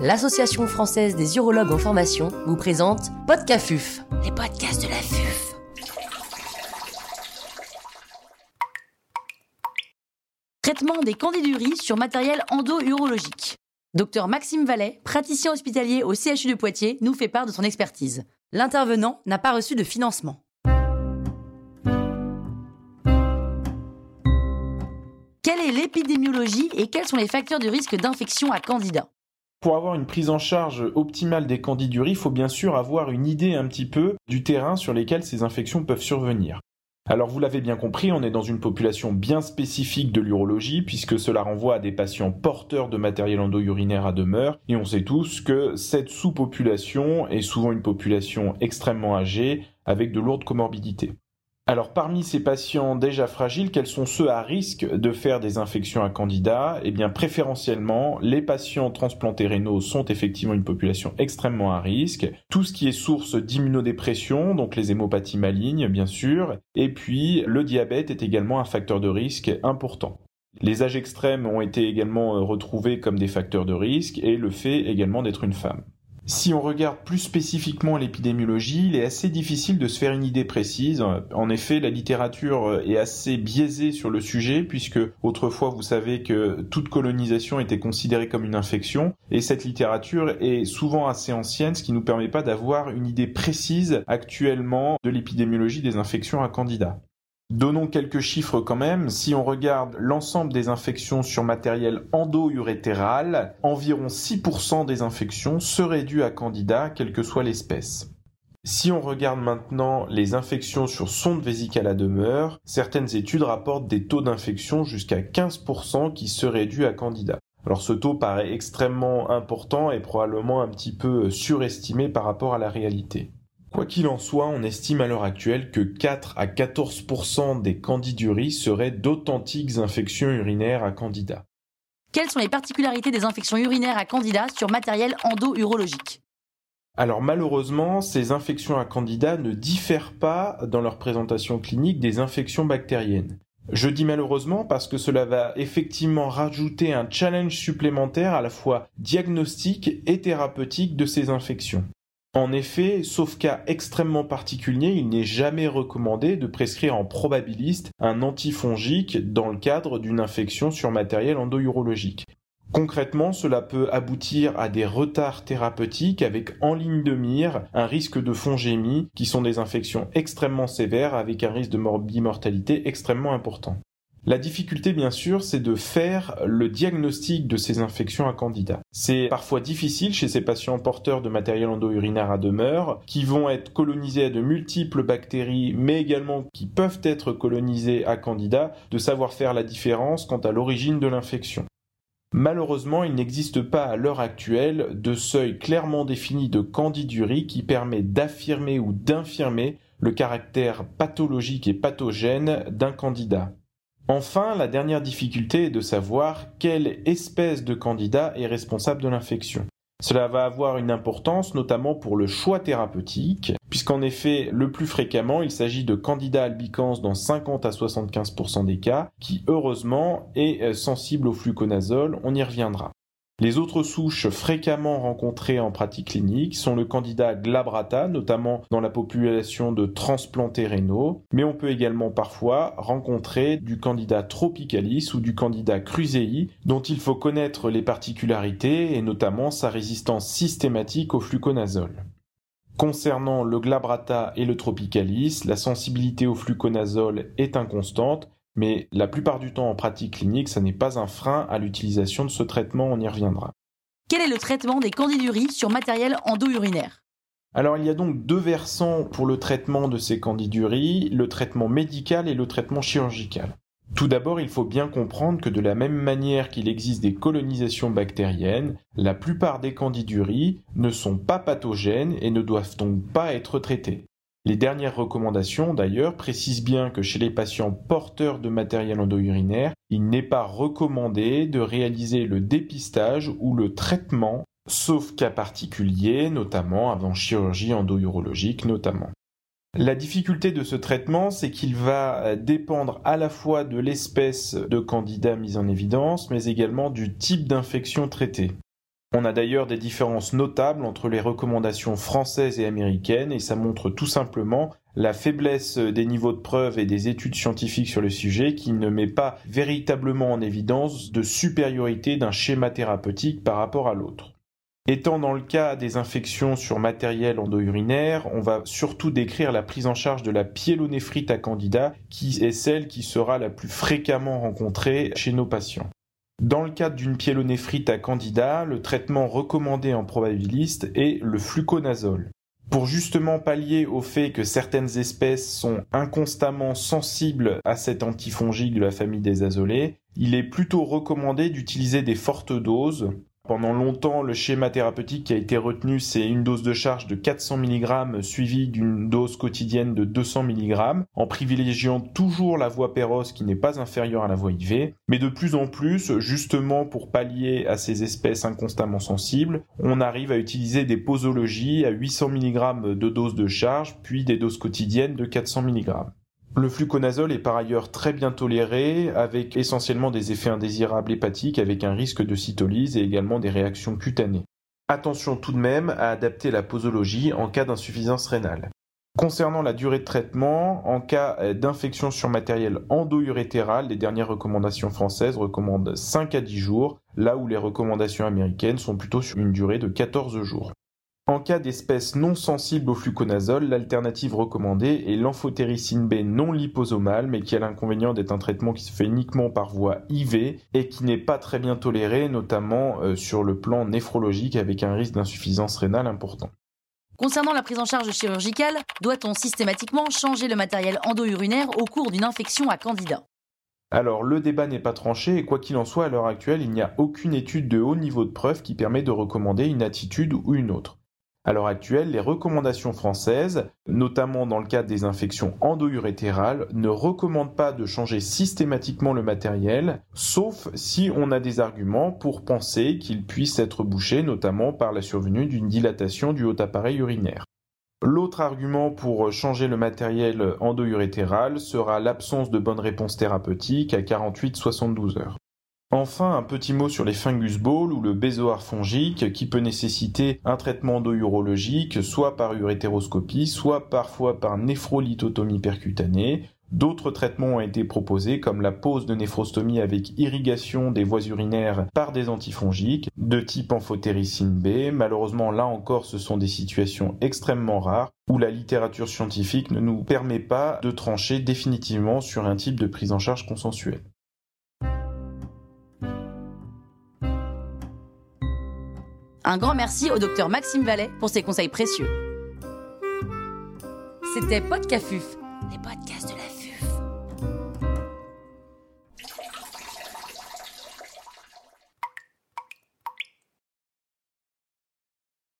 l'Association française des urologues en formation vous présente Podcafuf, les podcasts de la FUF. Traitement des candiduries sur matériel endo-urologique. Docteur Maxime Vallet, praticien hospitalier au CHU de Poitiers, nous fait part de son expertise. L'intervenant n'a pas reçu de financement. Quelle est l'épidémiologie et quels sont les facteurs de risque d'infection à candida? Pour avoir une prise en charge optimale des candiduries, il faut bien sûr avoir une idée un petit peu du terrain sur lequel ces infections peuvent survenir. Alors vous l'avez bien compris, on est dans une population bien spécifique de l'urologie puisque cela renvoie à des patients porteurs de matériel endo-urinaire à demeure et on sait tous que cette sous-population est souvent une population extrêmement âgée avec de lourdes comorbidités. Alors parmi ces patients déjà fragiles, quels sont ceux à risque de faire des infections à candida Eh bien préférentiellement, les patients transplantés rénaux sont effectivement une population extrêmement à risque. Tout ce qui est source d'immunodépression, donc les hémopathies malignes bien sûr, et puis le diabète est également un facteur de risque important. Les âges extrêmes ont été également retrouvés comme des facteurs de risque et le fait également d'être une femme. Si on regarde plus spécifiquement l'épidémiologie, il est assez difficile de se faire une idée précise. En effet, la littérature est assez biaisée sur le sujet puisque autrefois vous savez que toute colonisation était considérée comme une infection et cette littérature est souvent assez ancienne, ce qui nous permet pas d'avoir une idée précise actuellement de l'épidémiologie des infections à candidats. Donnons quelques chiffres quand même. Si on regarde l'ensemble des infections sur matériel endo-urétéral, environ 6% des infections seraient dues à candida, quelle que soit l'espèce. Si on regarde maintenant les infections sur sonde vésicale à demeure, certaines études rapportent des taux d'infection jusqu'à 15% qui seraient dus à candida. Alors ce taux paraît extrêmement important et probablement un petit peu surestimé par rapport à la réalité. Quoi qu'il en soit, on estime à l'heure actuelle que 4 à 14% des candiduries seraient d'authentiques infections urinaires à candida. Quelles sont les particularités des infections urinaires à candida sur matériel endo-urologique alors malheureusement, ces infections à candida ne diffèrent pas dans leur présentation clinique des infections bactériennes. Je dis malheureusement parce que cela va effectivement rajouter un challenge supplémentaire à la fois diagnostique et thérapeutique de ces infections. En effet, sauf cas extrêmement particulier, il n'est jamais recommandé de prescrire en probabiliste un antifongique dans le cadre d'une infection sur matériel endourologique. Concrètement, cela peut aboutir à des retards thérapeutiques avec en ligne de mire un risque de fongémie qui sont des infections extrêmement sévères avec un risque de mortalité extrêmement important. La difficulté, bien sûr, c'est de faire le diagnostic de ces infections à candida. C'est parfois difficile chez ces patients porteurs de matériel endo-urinaire à demeure, qui vont être colonisés à de multiples bactéries, mais également qui peuvent être colonisés à candida, de savoir faire la différence quant à l'origine de l'infection. Malheureusement, il n'existe pas à l'heure actuelle de seuil clairement défini de candidurie qui permet d'affirmer ou d'infirmer le caractère pathologique et pathogène d'un candidat. Enfin, la dernière difficulté est de savoir quelle espèce de candidat est responsable de l'infection. Cela va avoir une importance notamment pour le choix thérapeutique, puisqu'en effet, le plus fréquemment, il s'agit de candidats albicans dans 50 à 75% des cas, qui heureusement est euh, sensible au fluconazole, on y reviendra. Les autres souches fréquemment rencontrées en pratique clinique sont le candidat glabrata, notamment dans la population de transplantés rénaux, mais on peut également parfois rencontrer du candidat tropicalis ou du candidat crusei, dont il faut connaître les particularités et notamment sa résistance systématique au fluconazole. Concernant le glabrata et le tropicalis, la sensibilité au fluconazole est inconstante mais la plupart du temps en pratique clinique, ça n'est pas un frein à l'utilisation de ce traitement, on y reviendra. Quel est le traitement des candiduries sur matériel endo-urinaire? Alors il y a donc deux versants pour le traitement de ces candiduries, le traitement médical et le traitement chirurgical. Tout d'abord, il faut bien comprendre que de la même manière qu'il existe des colonisations bactériennes, la plupart des candiduries ne sont pas pathogènes et ne doivent donc pas être traitées. Les dernières recommandations, d'ailleurs, précisent bien que chez les patients porteurs de matériel endo-urinaire, il n'est pas recommandé de réaliser le dépistage ou le traitement, sauf cas particuliers, notamment avant chirurgie endo-urologique notamment. La difficulté de ce traitement, c'est qu'il va dépendre à la fois de l'espèce de candidat mise en évidence, mais également du type d'infection traitée. On a d'ailleurs des différences notables entre les recommandations françaises et américaines et ça montre tout simplement la faiblesse des niveaux de preuve et des études scientifiques sur le sujet qui ne met pas véritablement en évidence de supériorité d'un schéma thérapeutique par rapport à l'autre. Étant dans le cas des infections sur matériel endo-urinaire, on va surtout décrire la prise en charge de la pyélonéphrite à candida, qui est celle qui sera la plus fréquemment rencontrée chez nos patients. Dans le cadre d'une pyélonéphrite à candida, le traitement recommandé en probabiliste est le fluconazole. Pour justement pallier au fait que certaines espèces sont inconstamment sensibles à cet antifongique de la famille des azolés, il est plutôt recommandé d'utiliser des fortes doses pendant longtemps, le schéma thérapeutique qui a été retenu, c'est une dose de charge de 400 mg suivie d'une dose quotidienne de 200 mg, en privilégiant toujours la voie péros qui n'est pas inférieure à la voie IV. Mais de plus en plus, justement pour pallier à ces espèces inconstamment sensibles, on arrive à utiliser des posologies à 800 mg de dose de charge, puis des doses quotidiennes de 400 mg. Le fluconazole est par ailleurs très bien toléré, avec essentiellement des effets indésirables hépatiques avec un risque de cytolyse et également des réactions cutanées. Attention tout de même à adapter la posologie en cas d'insuffisance rénale. Concernant la durée de traitement, en cas d'infection sur matériel endo-urétéral, les dernières recommandations françaises recommandent 5 à 10 jours, là où les recommandations américaines sont plutôt sur une durée de 14 jours. En cas d'espèces non sensibles au fluconazole, l'alternative recommandée est l'amphotéricine B non liposomale, mais qui a l'inconvénient d'être un traitement qui se fait uniquement par voie IV et qui n'est pas très bien toléré, notamment euh, sur le plan néphrologique avec un risque d'insuffisance rénale important. Concernant la prise en charge chirurgicale, doit-on systématiquement changer le matériel endo-urinaire au cours d'une infection à candida? Alors le débat n'est pas tranché et quoi qu'il en soit à l'heure actuelle, il n'y a aucune étude de haut niveau de preuve qui permet de recommander une attitude ou une autre. À l'heure actuelle, les recommandations françaises, notamment dans le cadre des infections endo-urétérales, ne recommandent pas de changer systématiquement le matériel, sauf si on a des arguments pour penser qu'il puisse être bouché, notamment par la survenue d'une dilatation du haut appareil urinaire. L'autre argument pour changer le matériel endo-urétéral sera l'absence de bonne réponse thérapeutique à 48-72 heures. Enfin, un petit mot sur les fungus balls ou le bézoar fongique qui peut nécessiter un traitement endo-urologique soit par urétéroscopie, soit parfois par néphrolithotomie percutanée. D'autres traitements ont été proposés comme la pose de néphrostomie avec irrigation des voies urinaires par des antifongiques de type amphotéricine B. Malheureusement, là encore, ce sont des situations extrêmement rares où la littérature scientifique ne nous permet pas de trancher définitivement sur un type de prise en charge consensuelle. Un grand merci au docteur Maxime Vallet pour ses conseils précieux. C'était Podcafuf, les podcasts de la.